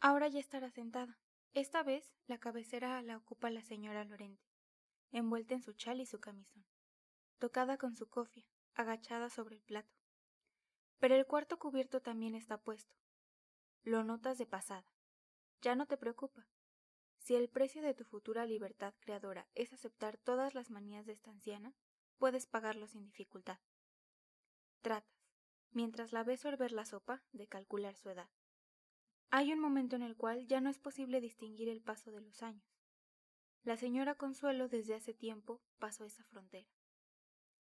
Ahora ya estará sentada. Esta vez la cabecera la ocupa la señora Lorente, envuelta en su chal y su camisón, tocada con su cofia, agachada sobre el plato. Pero el cuarto cubierto también está puesto. Lo notas de pasada. Ya no te preocupa. Si el precio de tu futura libertad creadora es aceptar todas las manías de esta anciana, puedes pagarlo sin dificultad. Tratas, mientras la ves sorber la sopa, de calcular su edad. Hay un momento en el cual ya no es posible distinguir el paso de los años. La señora Consuelo desde hace tiempo pasó esa frontera.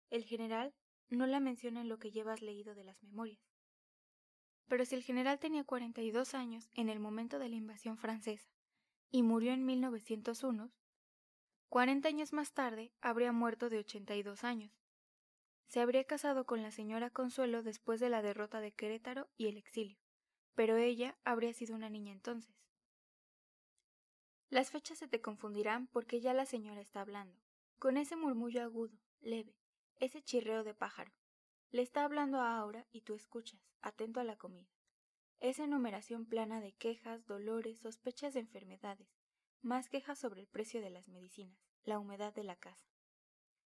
El general no la menciona en lo que llevas leído de las memorias. Pero si el general tenía 42 años en el momento de la invasión francesa y murió en 1901, 40 años más tarde habría muerto de 82 años. Se habría casado con la señora Consuelo después de la derrota de Querétaro y el exilio pero ella habría sido una niña entonces. Las fechas se te confundirán porque ya la señora está hablando, con ese murmullo agudo, leve, ese chirreo de pájaro. Le está hablando a Aura y tú escuchas, atento a la comida. Esa enumeración plana de quejas, dolores, sospechas de enfermedades, más quejas sobre el precio de las medicinas, la humedad de la casa.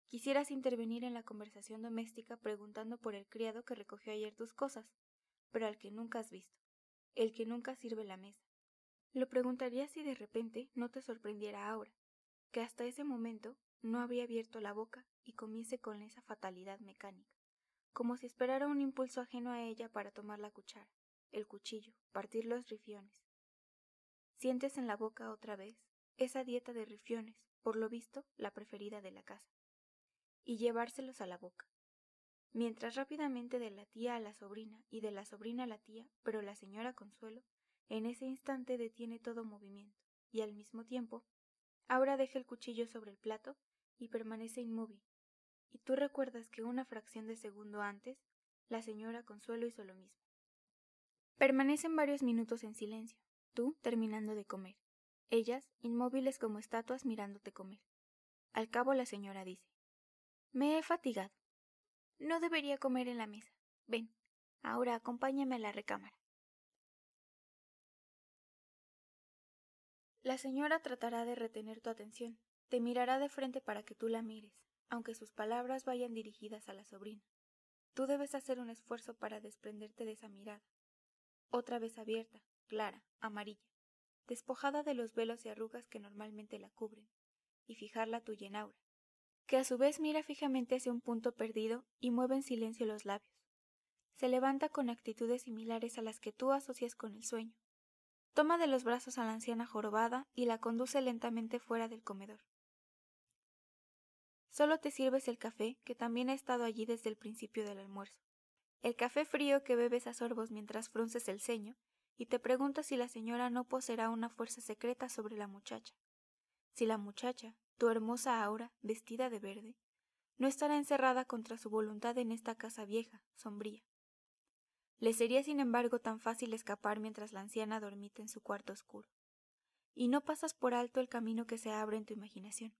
Quisieras intervenir en la conversación doméstica preguntando por el criado que recogió ayer tus cosas, pero al que nunca has visto el que nunca sirve la mesa. Lo preguntaría si de repente no te sorprendiera ahora, que hasta ese momento no había abierto la boca y comiese con esa fatalidad mecánica, como si esperara un impulso ajeno a ella para tomar la cuchara, el cuchillo, partir los rifiones. Sientes en la boca otra vez esa dieta de rifiones, por lo visto la preferida de la casa, y llevárselos a la boca, mientras rápidamente de la tía a la sobrina y de la sobrina a la tía, pero la señora Consuelo en ese instante detiene todo movimiento y al mismo tiempo ahora deja el cuchillo sobre el plato y permanece inmóvil. Y tú recuerdas que una fracción de segundo antes la señora Consuelo hizo lo mismo. Permanecen varios minutos en silencio, tú terminando de comer, ellas inmóviles como estatuas mirándote comer. Al cabo la señora dice Me he fatigado. No debería comer en la mesa. Ven, ahora acompáñame a la recámara. La señora tratará de retener tu atención, te mirará de frente para que tú la mires, aunque sus palabras vayan dirigidas a la sobrina. Tú debes hacer un esfuerzo para desprenderte de esa mirada. Otra vez abierta, clara, amarilla, despojada de los velos y arrugas que normalmente la cubren, y fijarla tuya en aura, que a su vez mira fijamente hacia un punto perdido y mueve en silencio los labios. Se levanta con actitudes similares a las que tú asocias con el sueño. Toma de los brazos a la anciana jorobada y la conduce lentamente fuera del comedor. Solo te sirves el café, que también ha estado allí desde el principio del almuerzo. El café frío que bebes a sorbos mientras frunces el ceño, y te preguntas si la señora no poseerá una fuerza secreta sobre la muchacha. Si la muchacha, tu hermosa Aura, vestida de verde, no estará encerrada contra su voluntad en esta casa vieja, sombría. Le sería sin embargo tan fácil escapar mientras la anciana dormita en su cuarto oscuro. Y no pasas por alto el camino que se abre en tu imaginación.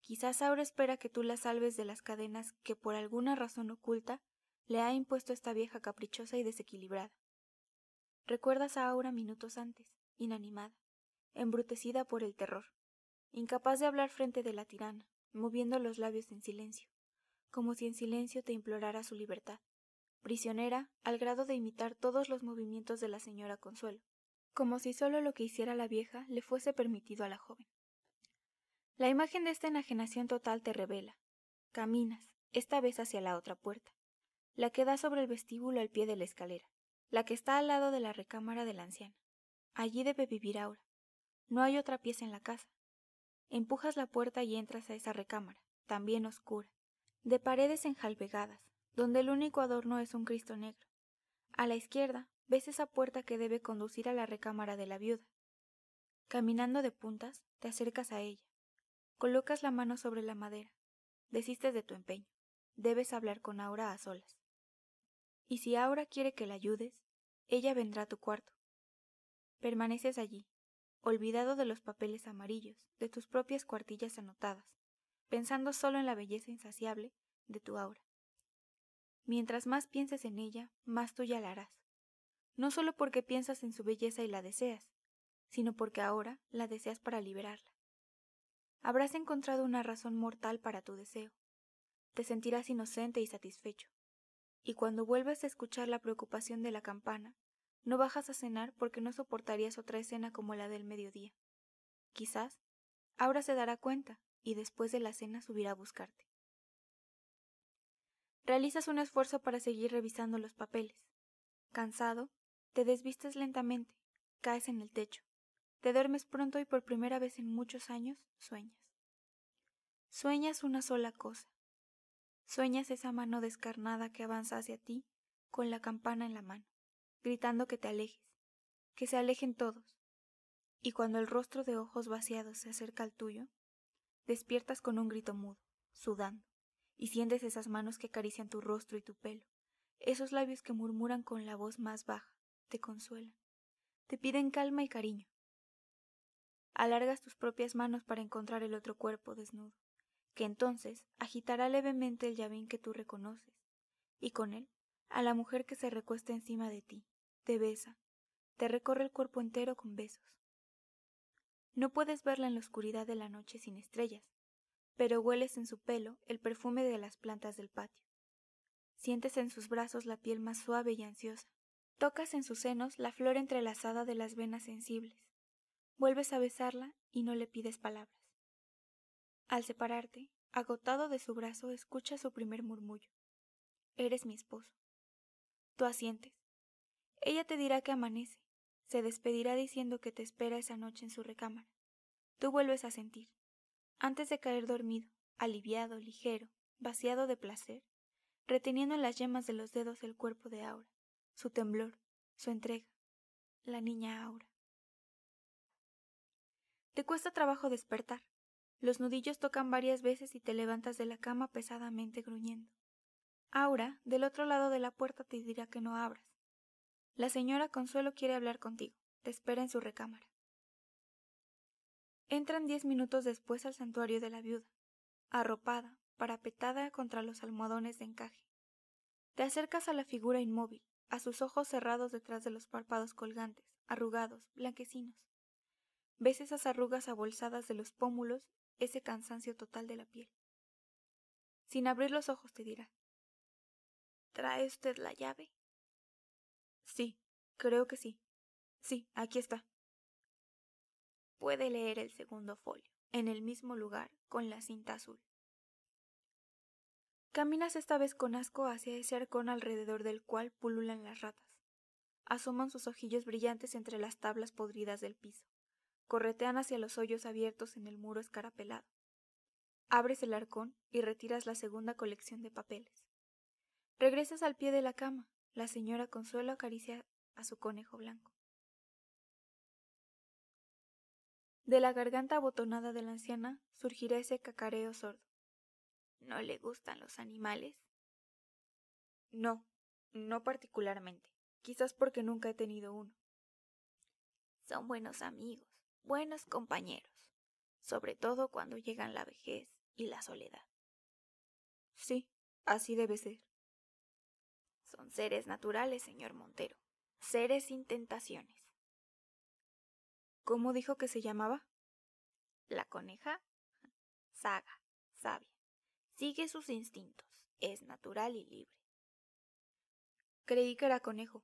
Quizás Aura espera que tú la salves de las cadenas que por alguna razón oculta le ha impuesto esta vieja caprichosa y desequilibrada. Recuerdas a Aura minutos antes, inanimada, embrutecida por el terror, incapaz de hablar frente de la tirana, moviendo los labios en silencio, como si en silencio te implorara su libertad, prisionera al grado de imitar todos los movimientos de la señora Consuelo, como si solo lo que hiciera la vieja le fuese permitido a la joven. La imagen de esta enajenación total te revela. Caminas, esta vez hacia la otra puerta, la que da sobre el vestíbulo al pie de la escalera, la que está al lado de la recámara de la anciana. Allí debe vivir Aura. No hay otra pieza en la casa, Empujas la puerta y entras a esa recámara, también oscura, de paredes enjalbegadas, donde el único adorno es un Cristo negro. A la izquierda ves esa puerta que debe conducir a la recámara de la viuda. Caminando de puntas, te acercas a ella. Colocas la mano sobre la madera. Desistes de tu empeño. Debes hablar con Aura a solas. Y si Aura quiere que la ayudes, ella vendrá a tu cuarto. Permaneces allí, olvidado de los papeles amarillos, de tus propias cuartillas anotadas, pensando solo en la belleza insaciable de tu aura. Mientras más pienses en ella, más tuya la harás. no solo porque piensas en su belleza y la deseas, sino porque ahora la deseas para liberarla. Habrás encontrado una razón mortal para tu deseo. Te sentirás inocente y satisfecho. Y cuando vuelves a escuchar la preocupación de la campana, no bajas a cenar porque no soportarías otra escena como la del mediodía. Quizás ahora se dará cuenta y después de la cena subirá a buscarte. Realizas un esfuerzo para seguir revisando los papeles. Cansado, te desvistes lentamente, caes en el techo, te duermes pronto y por primera vez en muchos años sueñas. Sueñas una sola cosa. Sueñas esa mano descarnada que avanza hacia ti con la campana en la mano, gritando que te alejes, que se alejen todos. Y cuando el rostro de ojos vaciados se acerca al tuyo, despiertas con un grito mudo, sudando y sientes esas manos que acarician tu rostro y tu pelo, esos labios que murmuran con la voz más baja, te consuelan, te piden calma y cariño. Alargas tus propias manos para encontrar el otro cuerpo desnudo, que entonces agitará levemente el llavín que tú reconoces, y con él a la mujer que se recuesta encima de ti, te besa, te recorre el cuerpo entero con besos. No puedes verla en la oscuridad de la noche sin estrellas, pero hueles en su pelo el perfume de las plantas del patio. Sientes en sus brazos la piel más suave y ansiosa. Tocas en sus senos la flor entrelazada de las venas sensibles. Vuelves a besarla y no le pides palabras. Al separarte, agotado de su brazo, escuchas su primer murmullo. Eres mi esposo. Tú asientes. Ella te dirá que amanece. Se despedirá diciendo que te espera esa noche en su recámara. Tú vuelves a sentir. Antes de caer dormido, aliviado, ligero, vaciado de placer, reteniendo en las yemas de los dedos el cuerpo de Aura, su temblor, su entrega, la niña Aura. Te cuesta trabajo despertar. Los nudillos tocan varias veces y te levantas de la cama pesadamente gruñendo. Aura, del otro lado de la puerta, te dirá que no abras. La señora Consuelo quiere hablar contigo. Te espera en su recámara. Entran diez minutos después al santuario de la viuda, arropada, parapetada contra los almohadones de encaje. Te acercas a la figura inmóvil, a sus ojos cerrados detrás de los párpados colgantes, arrugados, blanquecinos. Ves esas arrugas abolsadas de los pómulos, ese cansancio total de la piel. Sin abrir los ojos te dirá ¿Trae usted la llave? Sí, creo que sí. Sí, aquí está puede leer el segundo folio, en el mismo lugar, con la cinta azul. Caminas esta vez con asco hacia ese arcón alrededor del cual pululan las ratas. Asoman sus ojillos brillantes entre las tablas podridas del piso. Corretean hacia los hoyos abiertos en el muro escarapelado. Abres el arcón y retiras la segunda colección de papeles. Regresas al pie de la cama. La señora Consuelo acaricia a su conejo blanco. De la garganta abotonada de la anciana surgirá ese cacareo sordo. ¿No le gustan los animales? No, no particularmente. Quizás porque nunca he tenido uno. Son buenos amigos, buenos compañeros, sobre todo cuando llegan la vejez y la soledad. Sí, así debe ser. Son seres naturales, señor Montero, seres sin tentaciones. ¿Cómo dijo que se llamaba? La coneja. Saga, sabia. Sigue sus instintos. Es natural y libre. Creí que era conejo.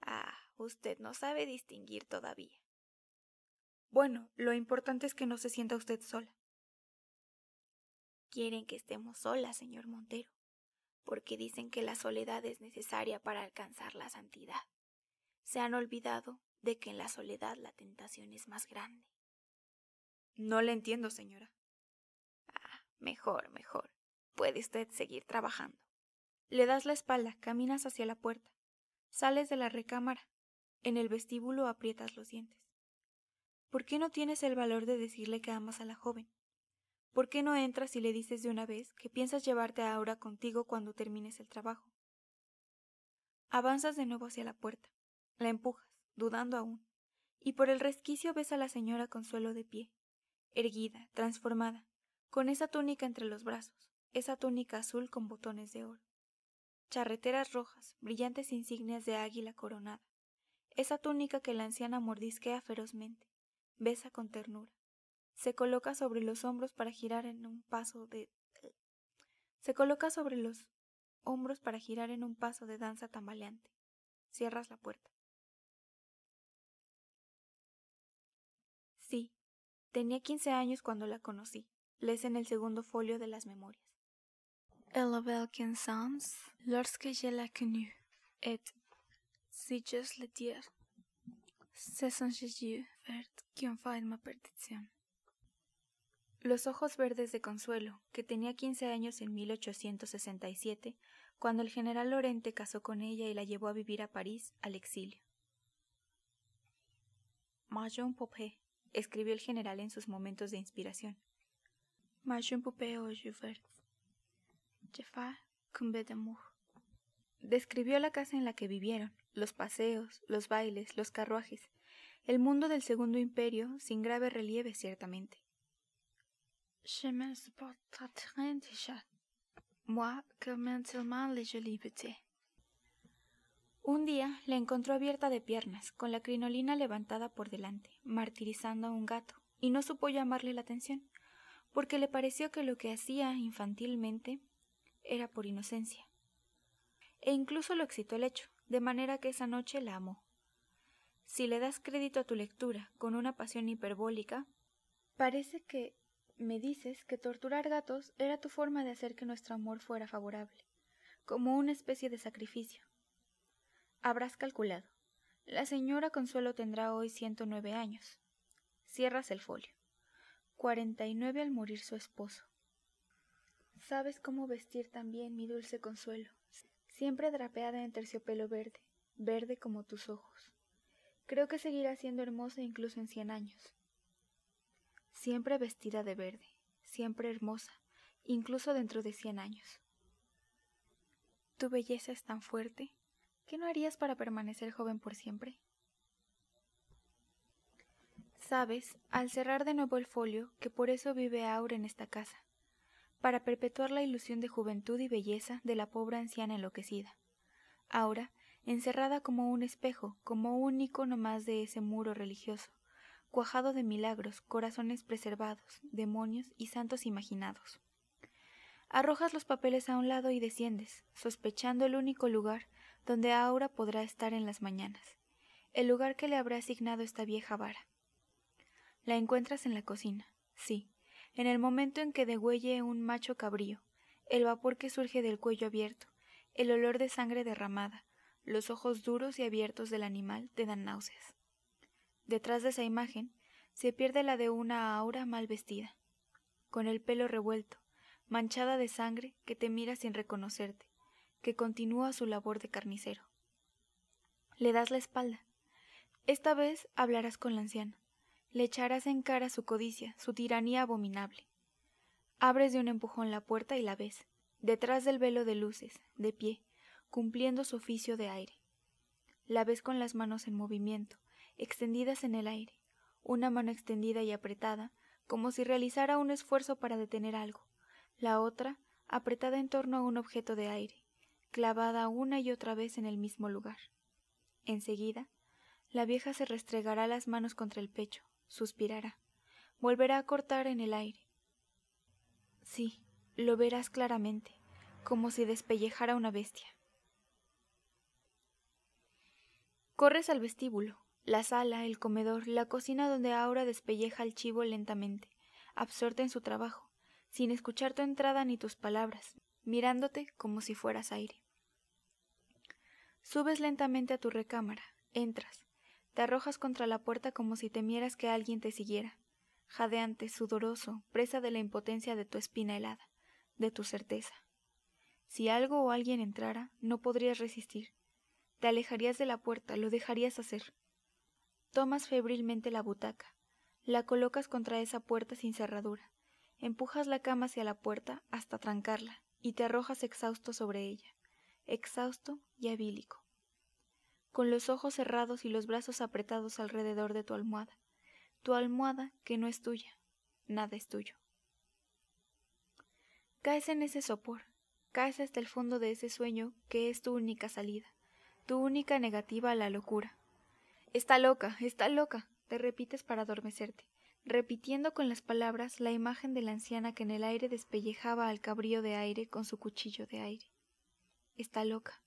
Ah, usted no sabe distinguir todavía. Bueno, lo importante es que no se sienta usted sola. Quieren que estemos solas, señor Montero, porque dicen que la soledad es necesaria para alcanzar la santidad. Se han olvidado de que en la soledad la tentación es más grande. No le entiendo, señora. Ah, mejor, mejor. Puede usted seguir trabajando. Le das la espalda, caminas hacia la puerta. Sales de la recámara. En el vestíbulo aprietas los dientes. ¿Por qué no tienes el valor de decirle que amas a la joven? ¿Por qué no entras y le dices de una vez que piensas llevarte a Aura contigo cuando termines el trabajo? Avanzas de nuevo hacia la puerta. La empujas dudando aún, y por el resquicio ves a la señora Consuelo de pie, erguida, transformada, con esa túnica entre los brazos, esa túnica azul con botones de oro. charreteras rojas, brillantes insignias de águila coronada, esa túnica que la anciana mordisquea ferozmente, besa con ternura, se coloca sobre los hombros para girar en un paso de se coloca sobre los hombros para girar en un paso de danza tambaleante. Cierras la puerta. Sí, tenía quince años cuando la conocí. Lees en el segundo folio de las memorias. Quinze ans lorsque je la connue, et, si j'ose le dire, c'est son yeux vert qui ma perdición. Los ojos verdes de Consuelo, que tenía quince años en 1867, cuando el general Lorente casó con ella y la llevó a vivir a París al exilio. Majon Popé, escribió el general en sus momentos de inspiración. Majon Popé au Describió la casa en la que vivieron, los paseos, los bailes, los carruajes, el mundo del Segundo Imperio, sin grave relieve ciertamente. Un día la encontró abierta de piernas, con la crinolina levantada por delante, martirizando a un gato, y no supo llamarle la atención, porque le pareció que lo que hacía infantilmente era por inocencia. E incluso lo excitó el hecho, de manera que esa noche la amó. Si le das crédito a tu lectura con una pasión hiperbólica, parece que me dices que torturar gatos era tu forma de hacer que nuestro amor fuera favorable, como una especie de sacrificio. Habrás calculado. La señora Consuelo tendrá hoy ciento nueve años. Cierras el folio. Cuarenta y nueve al morir su esposo. Sabes cómo vestir también, mi dulce consuelo, siempre drapeada en terciopelo verde, verde como tus ojos. Creo que seguirá siendo hermosa incluso en cien años. Siempre vestida de verde, siempre hermosa, incluso dentro de cien años. Tu belleza es tan fuerte, ¿qué no harías para permanecer joven por siempre? Sabes, al cerrar de nuevo el folio, que por eso vive Aura en esta casa, para perpetuar la ilusión de juventud y belleza de la pobre anciana enloquecida. Ahora, encerrada como un espejo, como un icono más de ese muro religioso, cuajado de milagros, corazones preservados, demonios y santos imaginados. Arrojas los papeles a un lado y desciendes, sospechando el único lugar donde Aura podrá estar en las mañanas, el lugar que le habrá asignado esta vieja vara. La encuentras en la cocina, sí, en el momento en que degüelle un macho cabrío, el vapor que surge del cuello abierto, el olor de sangre derramada, los ojos duros y abiertos del animal te dan náuseas. Detrás de esa imagen se pierde la de una aura mal vestida, con el pelo revuelto, manchada de sangre que te mira sin reconocerte, que continúa su labor de carnicero. Le das la espalda. Esta vez hablarás con la anciana le echarás en cara su codicia, su tiranía abominable. Abres de un empujón la puerta y la ves, detrás del velo de luces, de pie, cumpliendo su oficio de aire. La ves con las manos en movimiento, extendidas en el aire, una mano extendida y apretada, como si realizara un esfuerzo para detener algo, la otra apretada en torno a un objeto de aire, clavada una y otra vez en el mismo lugar. Enseguida, la vieja se restregará las manos contra el pecho, suspirará, volverá a cortar en el aire. Sí, lo verás claramente, como si despellejara una bestia. Corres al vestíbulo, la sala, el comedor, la cocina donde ahora despelleja al chivo lentamente, absorta en su trabajo, sin escuchar tu entrada ni tus palabras, mirándote como si fueras aire. Subes lentamente a tu recámara, entras, te arrojas contra la puerta como si temieras que alguien te siguiera, jadeante, sudoroso, presa de la impotencia de tu espina helada, de tu certeza. Si algo o alguien entrara, no podrías resistir. Te alejarías de la puerta, lo dejarías hacer. Tomas febrilmente la butaca, la colocas contra esa puerta sin cerradura, empujas la cama hacia la puerta hasta trancarla y te arrojas exhausto sobre ella, exhausto y abílico con los ojos cerrados y los brazos apretados alrededor de tu almohada, tu almohada que no es tuya, nada es tuyo. Caes en ese sopor, caes hasta el fondo de ese sueño que es tu única salida, tu única negativa a la locura. Está loca, está loca, te repites para adormecerte, repitiendo con las palabras la imagen de la anciana que en el aire despellejaba al cabrío de aire con su cuchillo de aire. Está loca.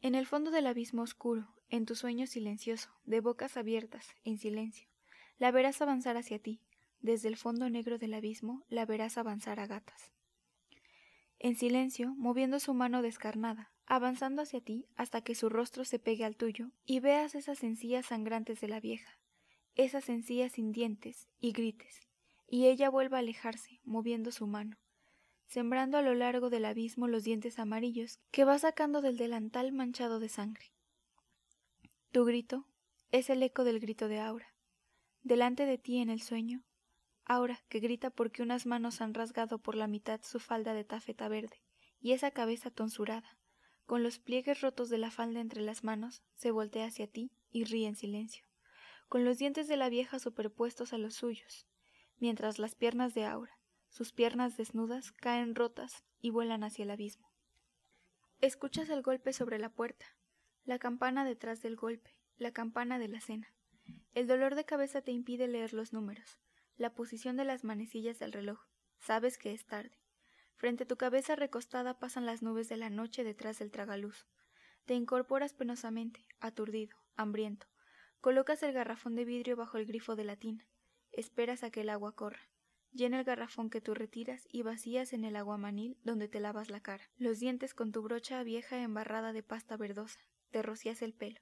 En el fondo del abismo oscuro, en tu sueño silencioso, de bocas abiertas, en silencio, la verás avanzar hacia ti, desde el fondo negro del abismo la verás avanzar a gatas. En silencio, moviendo su mano descarnada, avanzando hacia ti hasta que su rostro se pegue al tuyo y veas esas encías sangrantes de la vieja, esas encías sin dientes, y grites, y ella vuelva a alejarse, moviendo su mano, sembrando a lo largo del abismo los dientes amarillos que va sacando del delantal manchado de sangre. Tu grito es el eco del grito de Aura. Delante de ti en el sueño, Aura que grita porque unas manos han rasgado por la mitad su falda de tafeta verde, y esa cabeza tonsurada, con los pliegues rotos de la falda entre las manos, se voltea hacia ti y ríe en silencio con los dientes de la vieja superpuestos a los suyos, mientras las piernas de Aura, sus piernas desnudas, caen rotas y vuelan hacia el abismo. Escuchas el golpe sobre la puerta, la campana detrás del golpe, la campana de la cena. El dolor de cabeza te impide leer los números, la posición de las manecillas del reloj. Sabes que es tarde. Frente a tu cabeza recostada pasan las nubes de la noche detrás del tragaluz. Te incorporas penosamente, aturdido, hambriento, Colocas el garrafón de vidrio bajo el grifo de la tina. Esperas a que el agua corra. Llena el garrafón que tú retiras y vacías en el aguamanil donde te lavas la cara. Los dientes con tu brocha vieja embarrada de pasta verdosa. Te rocías el pelo.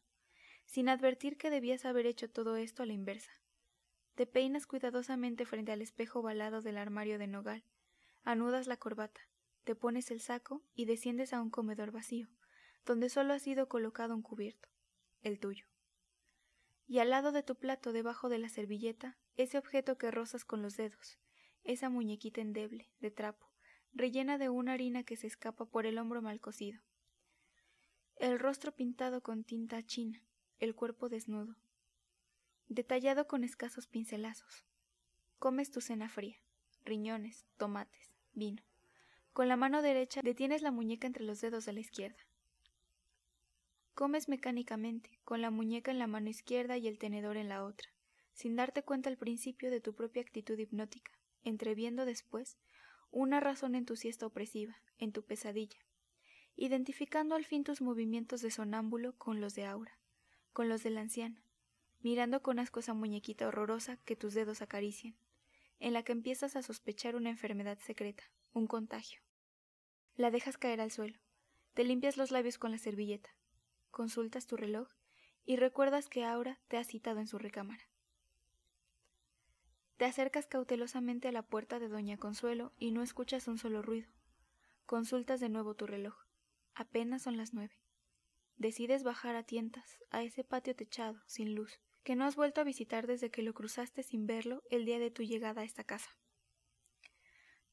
Sin advertir que debías haber hecho todo esto a la inversa. Te peinas cuidadosamente frente al espejo balado del armario de nogal. Anudas la corbata. Te pones el saco y desciendes a un comedor vacío, donde solo ha sido colocado un cubierto. El tuyo y al lado de tu plato, debajo de la servilleta, ese objeto que rozas con los dedos, esa muñequita endeble, de trapo, rellena de una harina que se escapa por el hombro mal cocido. El rostro pintado con tinta china, el cuerpo desnudo, detallado con escasos pincelazos. Comes tu cena fría, riñones, tomates, vino. Con la mano derecha detienes la muñeca entre los dedos de la izquierda. Comes mecánicamente, con la muñeca en la mano izquierda y el tenedor en la otra, sin darte cuenta al principio de tu propia actitud hipnótica, entreviendo después una razón en tu siesta opresiva, en tu pesadilla, identificando al fin tus movimientos de sonámbulo con los de Aura, con los de la anciana, mirando con asco esa muñequita horrorosa que tus dedos acarician, en la que empiezas a sospechar una enfermedad secreta, un contagio. La dejas caer al suelo, te limpias los labios con la servilleta, consultas tu reloj y recuerdas que Aura te ha citado en su recámara. Te acercas cautelosamente a la puerta de Doña Consuelo y no escuchas un solo ruido. Consultas de nuevo tu reloj. Apenas son las nueve. Decides bajar a tientas a ese patio techado, sin luz, que no has vuelto a visitar desde que lo cruzaste sin verlo el día de tu llegada a esta casa.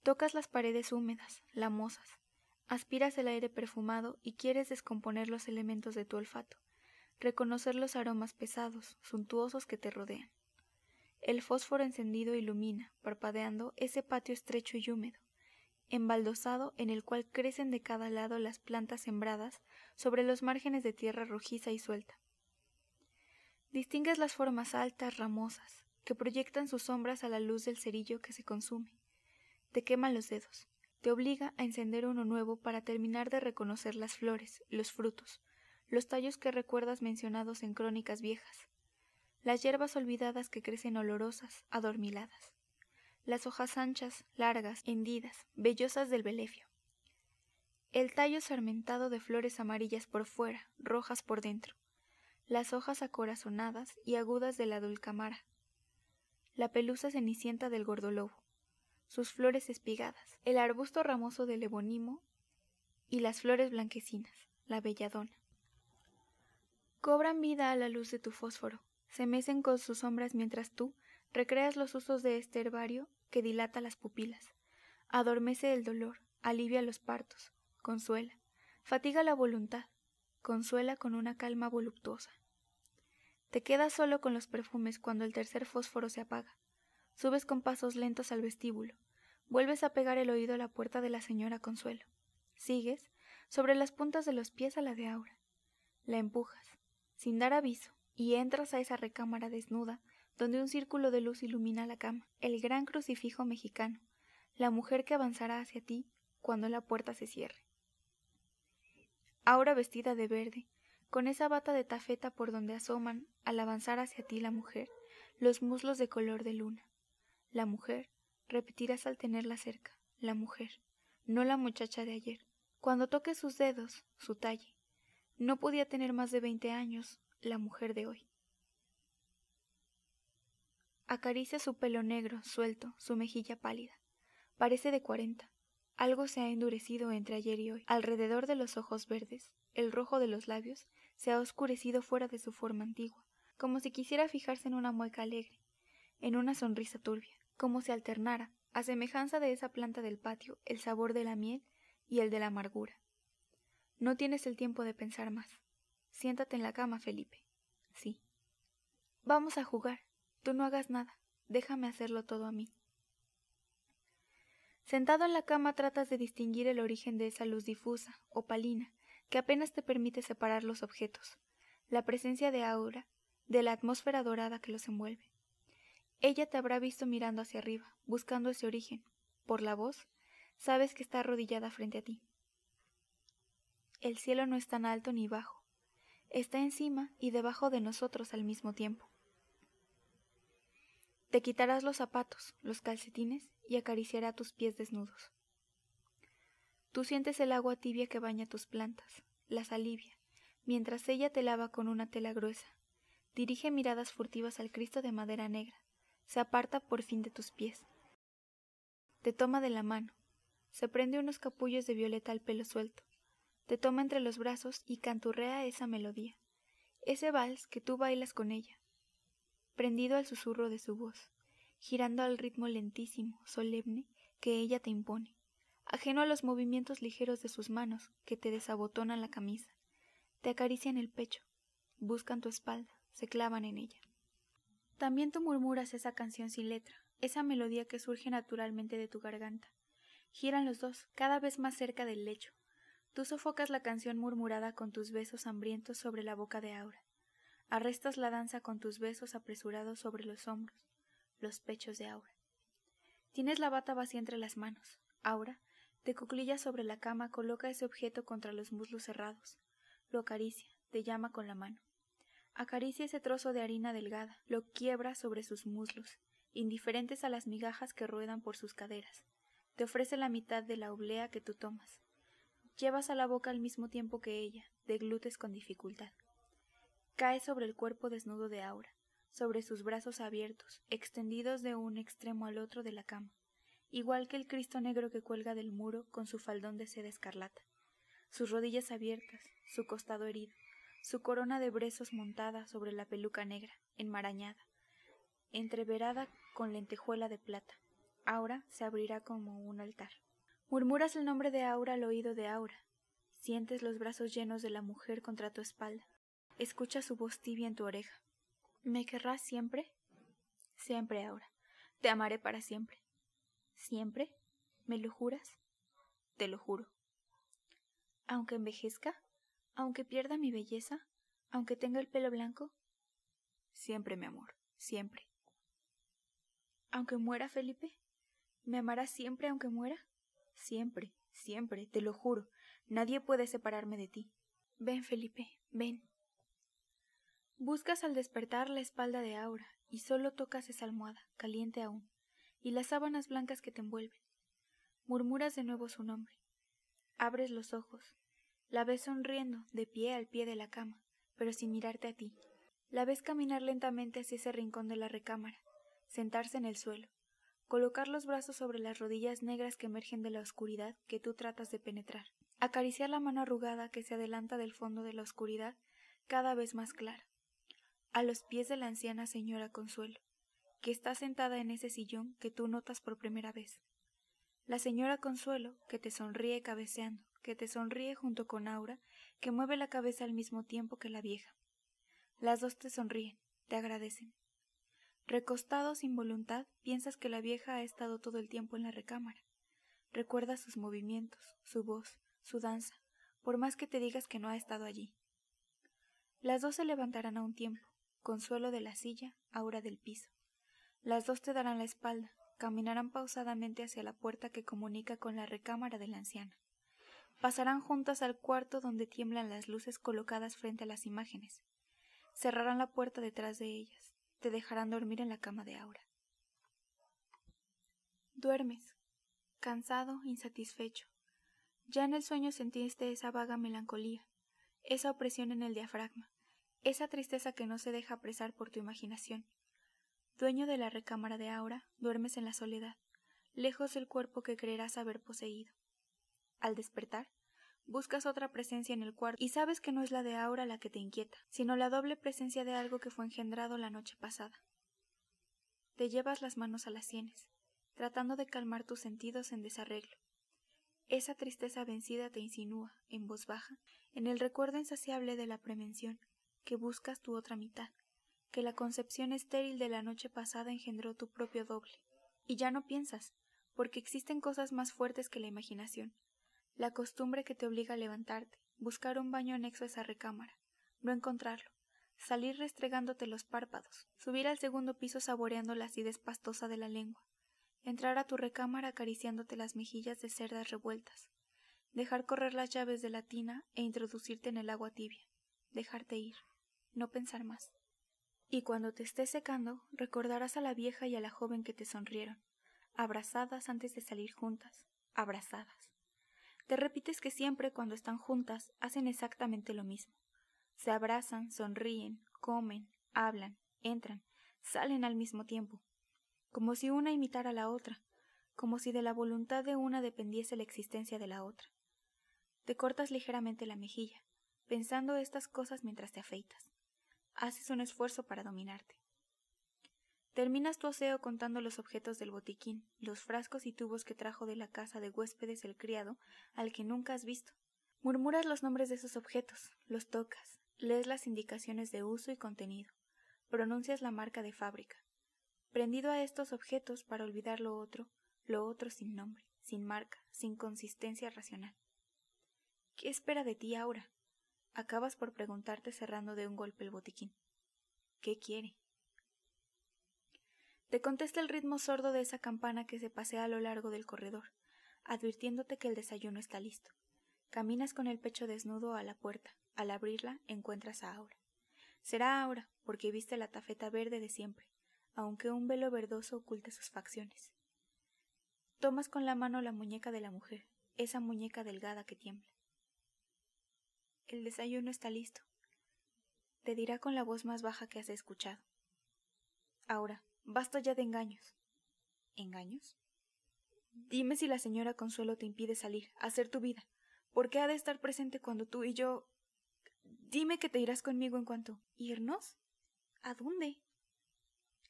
Tocas las paredes húmedas, lamosas, Aspiras el aire perfumado y quieres descomponer los elementos de tu olfato, reconocer los aromas pesados, suntuosos que te rodean. El fósforo encendido ilumina, parpadeando, ese patio estrecho y húmedo, embaldosado en el cual crecen de cada lado las plantas sembradas sobre los márgenes de tierra rojiza y suelta. Distingues las formas altas, ramosas, que proyectan sus sombras a la luz del cerillo que se consume. Te queman los dedos. Te obliga a encender uno nuevo para terminar de reconocer las flores, los frutos, los tallos que recuerdas mencionados en crónicas viejas, las hierbas olvidadas que crecen olorosas, adormiladas, las hojas anchas, largas, hendidas, vellosas del belefio, el tallo sarmentado de flores amarillas por fuera, rojas por dentro, las hojas acorazonadas y agudas de la dulcamara, la pelusa cenicienta del gordolobo, sus flores espigadas, el arbusto ramoso del ebonimo y las flores blanquecinas, la belladona. Cobran vida a la luz de tu fósforo, se mecen con sus sombras mientras tú recreas los usos de este herbario que dilata las pupilas, adormece el dolor, alivia los partos, consuela, fatiga la voluntad, consuela con una calma voluptuosa. Te quedas solo con los perfumes cuando el tercer fósforo se apaga. Subes con pasos lentos al vestíbulo. Vuelves a pegar el oído a la puerta de la señora Consuelo. Sigues, sobre las puntas de los pies a la de Aura. La empujas, sin dar aviso, y entras a esa recámara desnuda, donde un círculo de luz ilumina la cama, el gran crucifijo mexicano, la mujer que avanzará hacia ti cuando la puerta se cierre. Aura vestida de verde, con esa bata de tafeta por donde asoman, al avanzar hacia ti la mujer, los muslos de color de luna. La mujer, repetirás al tenerla cerca, la mujer, no la muchacha de ayer. Cuando toque sus dedos, su talle, no podía tener más de veinte años, la mujer de hoy. Acaricia su pelo negro, suelto, su mejilla pálida. Parece de cuarenta. Algo se ha endurecido entre ayer y hoy. Alrededor de los ojos verdes, el rojo de los labios se ha oscurecido fuera de su forma antigua, como si quisiera fijarse en una mueca alegre, en una sonrisa turbia, como si alternara, a semejanza de esa planta del patio, el sabor de la miel y el de la amargura. No tienes el tiempo de pensar más. Siéntate en la cama, Felipe. Sí. Vamos a jugar. Tú no hagas nada. Déjame hacerlo todo a mí. Sentado en la cama tratas de distinguir el origen de esa luz difusa, opalina, que apenas te permite separar los objetos, la presencia de aura, de la atmósfera dorada que los envuelve. Ella te habrá visto mirando hacia arriba, buscando ese origen. Por la voz, sabes que está arrodillada frente a ti. El cielo no es tan alto ni bajo, está encima y debajo de nosotros al mismo tiempo. Te quitarás los zapatos, los calcetines y acariciará tus pies desnudos. Tú sientes el agua tibia que baña tus plantas, las alivia, mientras ella te lava con una tela gruesa. Dirige miradas furtivas al Cristo de madera negra, se aparta por fin de tus pies. Te toma de la mano, se prende unos capullos de violeta al pelo suelto, te toma entre los brazos y canturrea esa melodía, ese vals que tú bailas con ella, prendido al susurro de su voz, girando al ritmo lentísimo, solemne, que ella te impone, ajeno a los movimientos ligeros de sus manos que te desabotonan la camisa, te acarician el pecho, buscan tu espalda, se clavan en ella. También tú murmuras esa canción sin letra, esa melodía que surge naturalmente de tu garganta. Giran los dos, cada vez más cerca del lecho. Tú sofocas la canción murmurada con tus besos hambrientos sobre la boca de Aura. Arrestas la danza con tus besos apresurados sobre los hombros, los pechos de Aura. Tienes la bata vacía entre las manos. Aura, de cuclillas sobre la cama, coloca ese objeto contra los muslos cerrados. Lo acaricia, te llama con la mano. Acaricia ese trozo de harina delgada, lo quiebra sobre sus muslos, indiferentes a las migajas que ruedan por sus caderas. Te ofrece la mitad de la oblea que tú tomas. Llevas a la boca al mismo tiempo que ella, deglutes con dificultad cae sobre el cuerpo desnudo de Aura, sobre sus brazos abiertos, extendidos de un extremo al otro de la cama, igual que el Cristo negro que cuelga del muro con su faldón de seda escarlata, sus rodillas abiertas, su costado herido, su corona de brezos montada sobre la peluca negra, enmarañada, entreverada con lentejuela de plata. Aura se abrirá como un altar. Murmuras el nombre de Aura al oído de Aura. Sientes los brazos llenos de la mujer contra tu espalda. Escucha su voz tibia en tu oreja. ¿Me querrás siempre? Siempre ahora. Te amaré para siempre. ¿Siempre? ¿Me lo juras? Te lo juro. Aunque envejezca, aunque pierda mi belleza, aunque tenga el pelo blanco. Siempre, mi amor, siempre. Aunque muera, Felipe, ¿me amarás siempre aunque muera? Siempre, siempre, te lo juro. Nadie puede separarme de ti. Ven, Felipe, ven. Buscas al despertar la espalda de Aura y solo tocas esa almohada, caliente aún, y las sábanas blancas que te envuelven. Murmuras de nuevo su nombre. Abres los ojos. La ves sonriendo, de pie al pie de la cama, pero sin mirarte a ti. La ves caminar lentamente hacia ese rincón de la recámara, sentarse en el suelo, colocar los brazos sobre las rodillas negras que emergen de la oscuridad que tú tratas de penetrar, acariciar la mano arrugada que se adelanta del fondo de la oscuridad cada vez más clara a los pies de la anciana señora Consuelo, que está sentada en ese sillón que tú notas por primera vez. La señora Consuelo, que te sonríe cabeceando, que te sonríe junto con Aura, que mueve la cabeza al mismo tiempo que la vieja. Las dos te sonríen, te agradecen. Recostado sin voluntad, piensas que la vieja ha estado todo el tiempo en la recámara. Recuerdas sus movimientos, su voz, su danza, por más que te digas que no ha estado allí. Las dos se levantarán a un tiempo, Consuelo de la silla, Aura del piso. Las dos te darán la espalda, caminarán pausadamente hacia la puerta que comunica con la recámara de la anciana. Pasarán juntas al cuarto donde tiemblan las luces colocadas frente a las imágenes. Cerrarán la puerta detrás de ellas. Te dejarán dormir en la cama de Aura. Duermes, cansado, insatisfecho. Ya en el sueño sentiste esa vaga melancolía, esa opresión en el diafragma, esa tristeza que no se deja apresar por tu imaginación. Dueño de la recámara de Aura, duermes en la soledad, lejos del cuerpo que creerás haber poseído. Al despertar, buscas otra presencia en el cuarto y sabes que no es la de Aura la que te inquieta, sino la doble presencia de algo que fue engendrado la noche pasada. Te llevas las manos a las sienes, tratando de calmar tus sentidos en desarreglo. Esa tristeza vencida te insinúa, en voz baja, en el recuerdo insaciable de la prevención, que buscas tu otra mitad, que la concepción estéril de la noche pasada engendró tu propio doble. Y ya no piensas, porque existen cosas más fuertes que la imaginación, la costumbre que te obliga a levantarte, buscar un baño anexo a esa recámara, no encontrarlo, salir restregándote los párpados, subir al segundo piso saboreando la acidez pastosa de la lengua, entrar a tu recámara acariciándote las mejillas de cerdas revueltas, dejar correr las llaves de la tina e introducirte en el agua tibia, dejarte ir, no pensar más. Y cuando te estés secando, recordarás a la vieja y a la joven que te sonrieron, abrazadas antes de salir juntas, abrazadas. Te repites que siempre cuando están juntas hacen exactamente lo mismo. Se abrazan, sonríen, comen, hablan, entran, salen al mismo tiempo, como si una imitara a la otra, como si de la voluntad de una dependiese la existencia de la otra. Te cortas ligeramente la mejilla, pensando estas cosas mientras te afeitas. Haces un esfuerzo para dominarte. Terminas tu aseo contando los objetos del botiquín, los frascos y tubos que trajo de la casa de huéspedes el criado, al que nunca has visto. Murmuras los nombres de esos objetos, los tocas, lees las indicaciones de uso y contenido, pronuncias la marca de fábrica. Prendido a estos objetos para olvidar lo otro, lo otro sin nombre, sin marca, sin consistencia racional. ¿Qué espera de ti ahora? Acabas por preguntarte cerrando de un golpe el botiquín. ¿Qué quiere? Te contesta el ritmo sordo de esa campana que se pasea a lo largo del corredor, advirtiéndote que el desayuno está listo. Caminas con el pecho desnudo a la puerta. Al abrirla encuentras a Aura. Será Aura, porque viste la tafeta verde de siempre, aunque un velo verdoso oculte sus facciones. Tomas con la mano la muñeca de la mujer, esa muñeca delgada que tiembla. El desayuno está listo. Te dirá con la voz más baja que has escuchado. Ahora, Basta ya de engaños. ¿Engaños? Dime si la señora Consuelo te impide salir, hacer tu vida. ¿Por qué ha de estar presente cuando tú y yo... Dime que te irás conmigo en cuanto... ¿Irnos? ¿A dónde?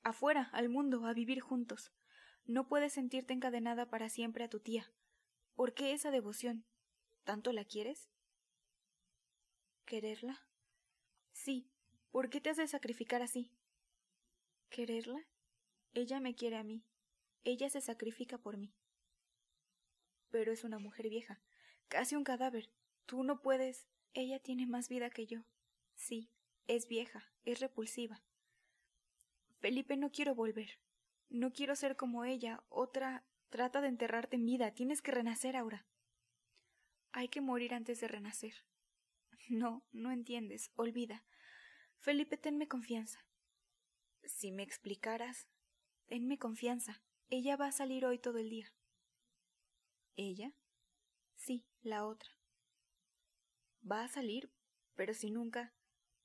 Afuera, al mundo, a vivir juntos. No puedes sentirte encadenada para siempre a tu tía. ¿Por qué esa devoción? ¿Tanto la quieres? ¿Quererla? Sí. ¿Por qué te has de sacrificar así? ¿Quererla? Ella me quiere a mí. Ella se sacrifica por mí. Pero es una mujer vieja, casi un cadáver. Tú no puedes. Ella tiene más vida que yo. Sí, es vieja, es repulsiva. Felipe, no quiero volver. No quiero ser como ella, otra. Trata de enterrarte en vida. Tienes que renacer ahora. Hay que morir antes de renacer. No, no entiendes. Olvida. Felipe, tenme confianza. Si me explicaras, Tenme confianza. Ella va a salir hoy todo el día. ¿Ella? Sí, la otra. Va a salir, pero si nunca.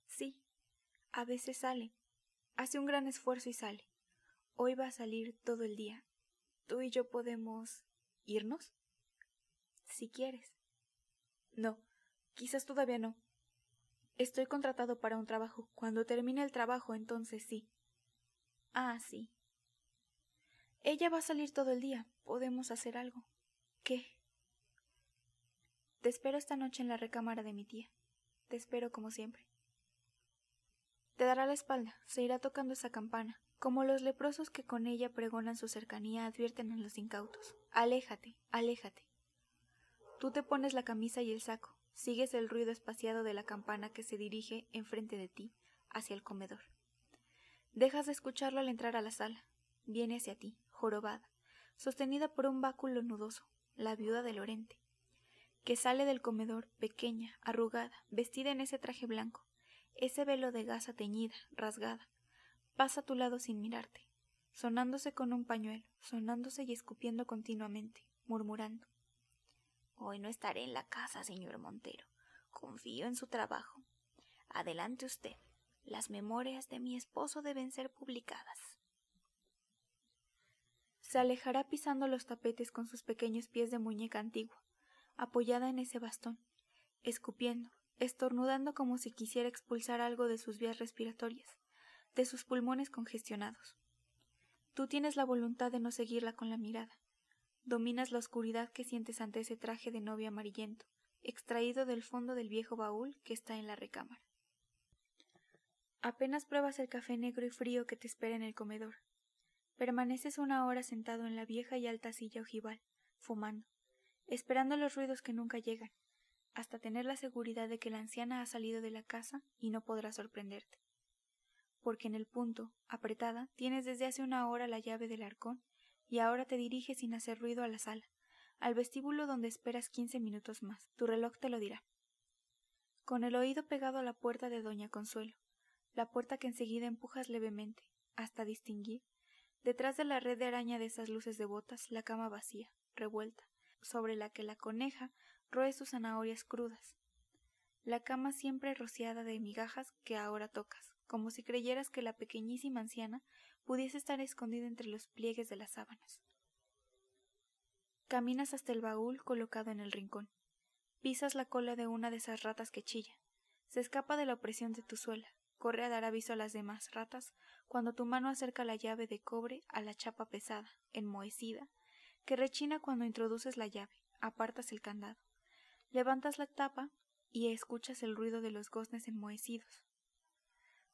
Sí, a veces sale. Hace un gran esfuerzo y sale. Hoy va a salir todo el día. Tú y yo podemos. ¿Irnos? Si quieres. No, quizás todavía no. Estoy contratado para un trabajo. Cuando termine el trabajo, entonces sí. Ah, sí. Ella va a salir todo el día. Podemos hacer algo. ¿Qué? Te espero esta noche en la recámara de mi tía. Te espero como siempre. Te dará la espalda, se irá tocando esa campana, como los leprosos que con ella pregonan su cercanía advierten a los incautos. Aléjate, aléjate. Tú te pones la camisa y el saco, sigues el ruido espaciado de la campana que se dirige enfrente de ti, hacia el comedor. Dejas de escucharlo al entrar a la sala. Viene hacia ti, jorobada, sostenida por un báculo nudoso, la viuda de Lorente, que sale del comedor, pequeña, arrugada, vestida en ese traje blanco, ese velo de gasa teñida, rasgada, pasa a tu lado sin mirarte, sonándose con un pañuelo, sonándose y escupiendo continuamente, murmurando. Hoy no estaré en la casa, señor Montero. Confío en su trabajo. Adelante usted. Las memorias de mi esposo deben ser publicadas. Se alejará pisando los tapetes con sus pequeños pies de muñeca antigua, apoyada en ese bastón, escupiendo, estornudando como si quisiera expulsar algo de sus vías respiratorias, de sus pulmones congestionados. Tú tienes la voluntad de no seguirla con la mirada. Dominas la oscuridad que sientes ante ese traje de novia amarillento, extraído del fondo del viejo baúl que está en la recámara. Apenas pruebas el café negro y frío que te espera en el comedor. Permaneces una hora sentado en la vieja y alta silla ojival, fumando, esperando los ruidos que nunca llegan, hasta tener la seguridad de que la anciana ha salido de la casa y no podrá sorprenderte. Porque en el punto, apretada, tienes desde hace una hora la llave del arcón y ahora te diriges sin hacer ruido a la sala, al vestíbulo donde esperas quince minutos más. Tu reloj te lo dirá. Con el oído pegado a la puerta de Doña Consuelo, la puerta que enseguida empujas levemente, hasta distinguir, detrás de la red de araña de esas luces devotas, la cama vacía, revuelta, sobre la que la coneja roe sus zanahorias crudas. La cama siempre rociada de migajas que ahora tocas, como si creyeras que la pequeñísima anciana pudiese estar escondida entre los pliegues de las sábanas. Caminas hasta el baúl colocado en el rincón. Pisas la cola de una de esas ratas que chilla. Se escapa de la opresión de tu suela. Corre a dar aviso a las demás ratas cuando tu mano acerca la llave de cobre a la chapa pesada, enmohecida, que rechina cuando introduces la llave, apartas el candado. Levantas la tapa y escuchas el ruido de los goznes enmohecidos.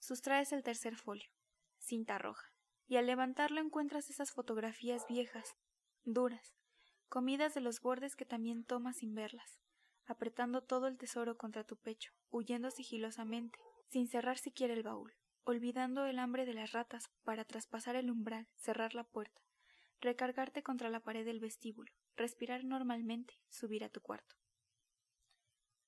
Sustraes el tercer folio, cinta roja, y al levantarlo encuentras esas fotografías viejas, duras, comidas de los bordes que también tomas sin verlas, apretando todo el tesoro contra tu pecho, huyendo sigilosamente, sin cerrar siquiera el baúl, olvidando el hambre de las ratas para traspasar el umbral, cerrar la puerta, recargarte contra la pared del vestíbulo, respirar normalmente, subir a tu cuarto.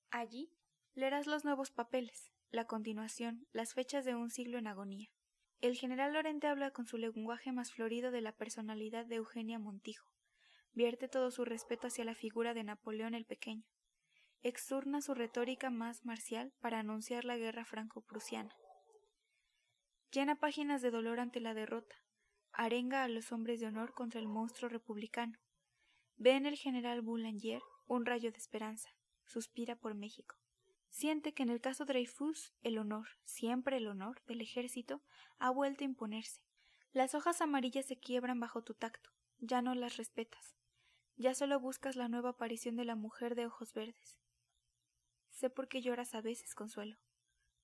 Allí leerás los nuevos papeles, la continuación, las fechas de un siglo en agonía. El general Lorente habla con su lenguaje más florido de la personalidad de Eugenia Montijo. Vierte todo su respeto hacia la figura de Napoleón el Pequeño. Exturna su retórica más marcial para anunciar la guerra franco-prusiana. Llena páginas de dolor ante la derrota. Arenga a los hombres de honor contra el monstruo republicano. Ve en el general Boulanger un rayo de esperanza. Suspira por México. Siente que en el caso Dreyfus el honor, siempre el honor, del ejército ha vuelto a imponerse. Las hojas amarillas se quiebran bajo tu tacto, ya no las respetas. Ya solo buscas la nueva aparición de la mujer de ojos verdes. Sé por qué lloras a veces, Consuelo.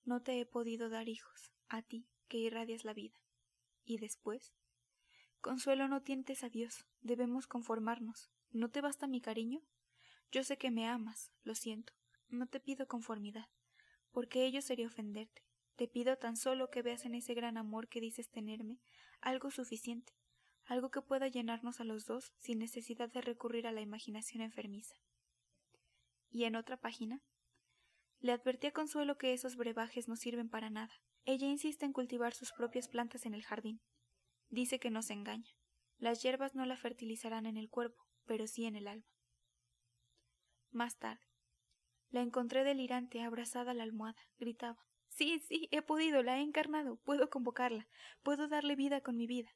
No te he podido dar hijos, a ti, que irradias la vida. ¿Y después? Consuelo, no tientes a Dios, debemos conformarnos. ¿No te basta mi cariño? Yo sé que me amas, lo siento, no te pido conformidad, porque ello sería ofenderte. Te pido tan solo que veas en ese gran amor que dices tenerme algo suficiente, algo que pueda llenarnos a los dos sin necesidad de recurrir a la imaginación enfermiza. Y en otra página, le advertí a Consuelo que esos brebajes no sirven para nada. Ella insiste en cultivar sus propias plantas en el jardín. Dice que no se engaña. Las hierbas no la fertilizarán en el cuerpo, pero sí en el alma. Más tarde, la encontré delirante, abrazada a la almohada. Gritaba. Sí, sí, he podido, la he encarnado. Puedo convocarla. Puedo darle vida con mi vida.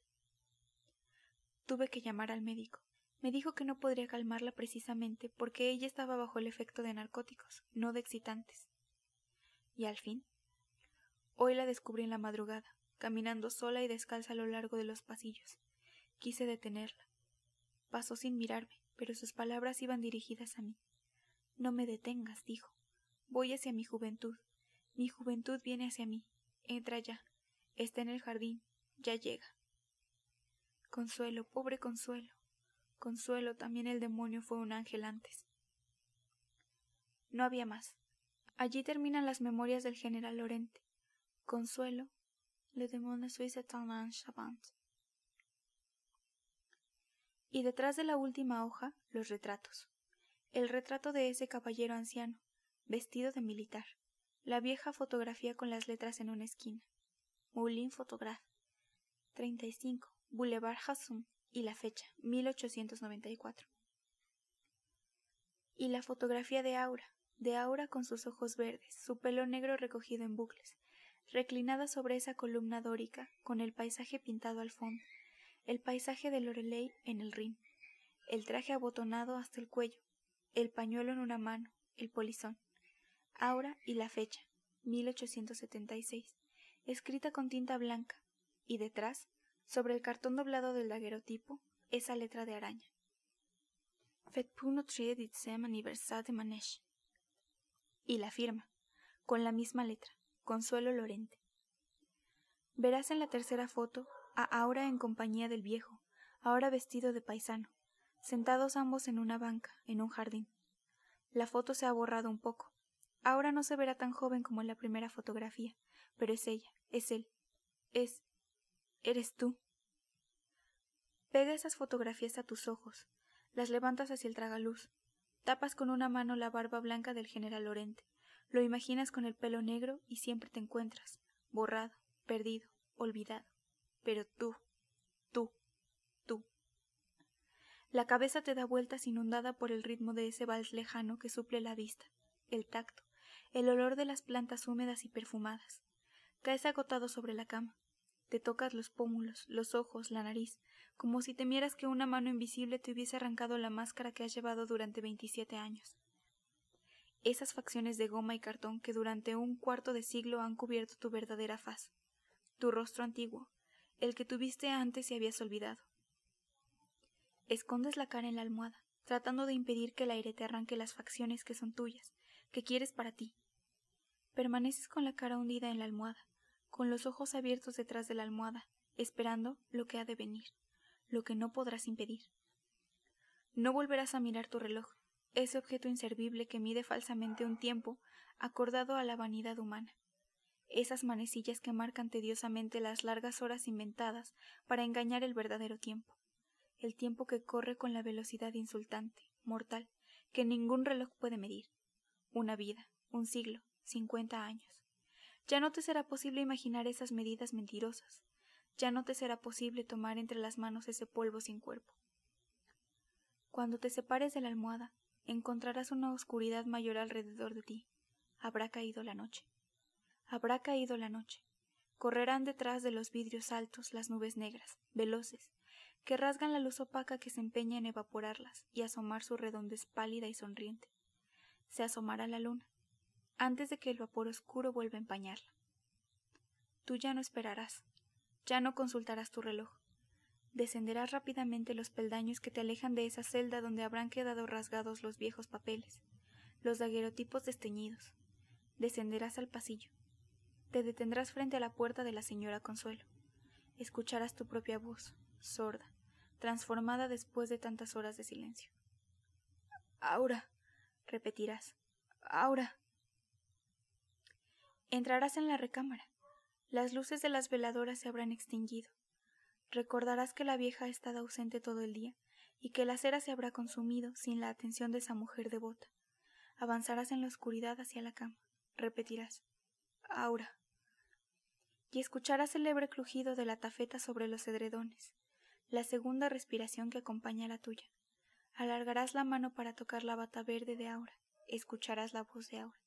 Tuve que llamar al médico. Me dijo que no podría calmarla precisamente porque ella estaba bajo el efecto de narcóticos, no de excitantes. Y al fin. Hoy la descubrí en la madrugada, caminando sola y descalza a lo largo de los pasillos. Quise detenerla. Pasó sin mirarme, pero sus palabras iban dirigidas a mí. No me detengas, dijo. Voy hacia mi juventud. Mi juventud viene hacia mí. Entra ya. Está en el jardín. Ya llega. Consuelo, pobre Consuelo. Consuelo, también el demonio fue un ángel antes. No había más. Allí terminan las memorias del general Lorente. Consuelo, le demande suisse chavant. Y detrás de la última hoja, los retratos. El retrato de ese caballero anciano, vestido de militar. La vieja fotografía con las letras en una esquina. Moulin Photograph. 35. Boulevard Hassum. Y la fecha, 1894. Y la fotografía de Aura, de Aura con sus ojos verdes, su pelo negro recogido en bucles, reclinada sobre esa columna dórica, con el paisaje pintado al fondo, el paisaje de Loreley en el Rin, el traje abotonado hasta el cuello, el pañuelo en una mano, el polizón. Aura y la fecha, 1876, escrita con tinta blanca, y detrás, sobre el cartón doblado del daguerrotipo, esa letra de araña. Pour de. Y la firma, con la misma letra, Consuelo Lorente. Verás en la tercera foto a Aura en compañía del viejo, ahora vestido de paisano, sentados ambos en una banca, en un jardín. La foto se ha borrado un poco, Ahora no se verá tan joven como en la primera fotografía, pero es ella, es él, es... eres tú. Pega esas fotografías a tus ojos, las levantas hacia el tragaluz, tapas con una mano la barba blanca del general Lorente, lo imaginas con el pelo negro y siempre te encuentras, borrado, perdido, olvidado. Pero tú, tú. La cabeza te da vueltas inundada por el ritmo de ese vals lejano que suple la vista, el tacto, el olor de las plantas húmedas y perfumadas. Caes agotado sobre la cama. Te tocas los pómulos, los ojos, la nariz, como si temieras que una mano invisible te hubiese arrancado la máscara que has llevado durante veintisiete años. Esas facciones de goma y cartón que durante un cuarto de siglo han cubierto tu verdadera faz, tu rostro antiguo, el que tuviste antes y habías olvidado. Escondes la cara en la almohada, tratando de impedir que el aire te arranque las facciones que son tuyas, que quieres para ti. Permaneces con la cara hundida en la almohada, con los ojos abiertos detrás de la almohada, esperando lo que ha de venir, lo que no podrás impedir. No volverás a mirar tu reloj, ese objeto inservible que mide falsamente un tiempo acordado a la vanidad humana, esas manecillas que marcan tediosamente las largas horas inventadas para engañar el verdadero tiempo, el tiempo que corre con la velocidad insultante, mortal, que ningún reloj puede medir, una vida, un siglo, cincuenta años. Ya no te será posible imaginar esas medidas mentirosas. Ya no te será posible tomar entre las manos ese polvo sin cuerpo. Cuando te separes de la almohada, encontrarás una oscuridad mayor alrededor de ti. Habrá caído la noche. Habrá caído la noche. Correrán detrás de los vidrios altos las nubes negras, veloces, que rasgan la luz opaca que se empeña en evaporarlas y asomar su redondez pálida y sonriente se asomará la luna, antes de que el vapor oscuro vuelva a empañarla. Tú ya no esperarás, ya no consultarás tu reloj. Descenderás rápidamente los peldaños que te alejan de esa celda donde habrán quedado rasgados los viejos papeles, los daguerotipos desteñidos. Descenderás al pasillo. Te detendrás frente a la puerta de la señora Consuelo. Escucharás tu propia voz, sorda, transformada después de tantas horas de silencio. Aura repetirás. Ahora. Entrarás en la recámara. Las luces de las veladoras se habrán extinguido. Recordarás que la vieja ha estado ausente todo el día y que la cera se habrá consumido sin la atención de esa mujer devota. Avanzarás en la oscuridad hacia la cama. Repetirás. Ahora. Y escucharás el leve crujido de la tafeta sobre los edredones, la segunda respiración que acompaña a la tuya. Alargarás la mano para tocar la bata verde de Aura. Escucharás la voz de Aura.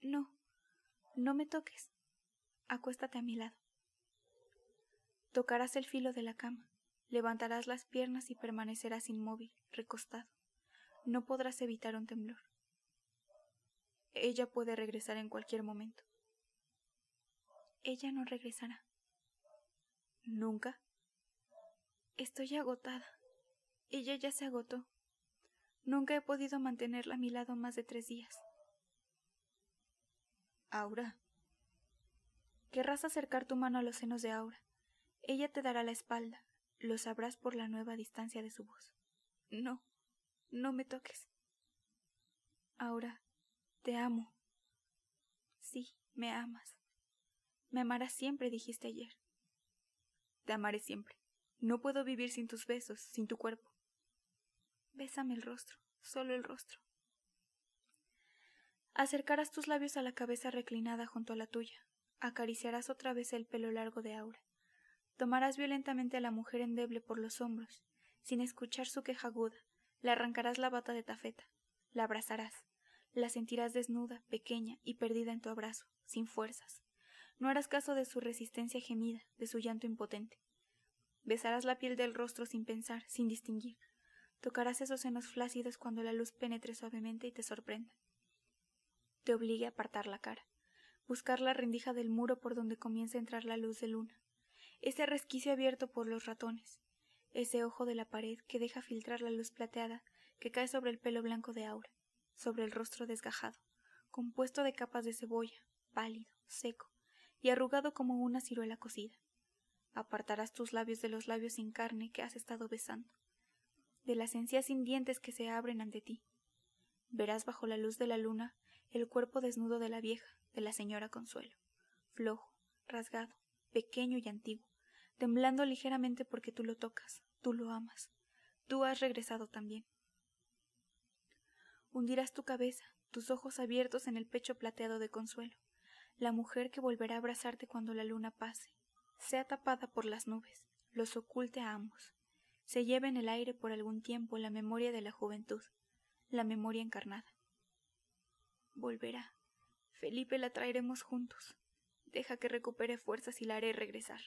No, no me toques. Acuéstate a mi lado. Tocarás el filo de la cama, levantarás las piernas y permanecerás inmóvil, recostado. No podrás evitar un temblor. Ella puede regresar en cualquier momento. Ella no regresará. ¿Nunca? Estoy agotada. Ella ya se agotó. Nunca he podido mantenerla a mi lado más de tres días. Aura. Querrás acercar tu mano a los senos de Aura. Ella te dará la espalda. Lo sabrás por la nueva distancia de su voz. No, no me toques. Aura, Te amo. Sí, me amas. Me amarás siempre, dijiste ayer. Te amaré siempre. No puedo vivir sin tus besos, sin tu cuerpo. Bésame el rostro, solo el rostro. Acercarás tus labios a la cabeza reclinada junto a la tuya. Acariciarás otra vez el pelo largo de Aura. Tomarás violentamente a la mujer endeble por los hombros, sin escuchar su queja aguda, le arrancarás la bata de tafeta, la abrazarás, la sentirás desnuda, pequeña y perdida en tu abrazo, sin fuerzas. No harás caso de su resistencia gemida, de su llanto impotente. Besarás la piel del rostro sin pensar, sin distinguir. Tocarás esos senos flácidos cuando la luz penetre suavemente y te sorprenda. Te obligue a apartar la cara, buscar la rendija del muro por donde comienza a entrar la luz de luna, ese resquicio abierto por los ratones, ese ojo de la pared que deja filtrar la luz plateada que cae sobre el pelo blanco de Aura, sobre el rostro desgajado, compuesto de capas de cebolla, pálido, seco, y arrugado como una ciruela cocida. Apartarás tus labios de los labios sin carne que has estado besando, de las encías sin dientes que se abren ante ti. Verás bajo la luz de la luna el cuerpo desnudo de la vieja, de la señora Consuelo, flojo, rasgado, pequeño y antiguo, temblando ligeramente porque tú lo tocas, tú lo amas, tú has regresado también. Hundirás tu cabeza, tus ojos abiertos en el pecho plateado de consuelo, la mujer que volverá a abrazarte cuando la luna pase, sea tapada por las nubes, los oculte a ambos, se lleve en el aire por algún tiempo la memoria de la juventud, la memoria encarnada. Volverá. Felipe la traeremos juntos. Deja que recupere fuerzas y la haré regresar.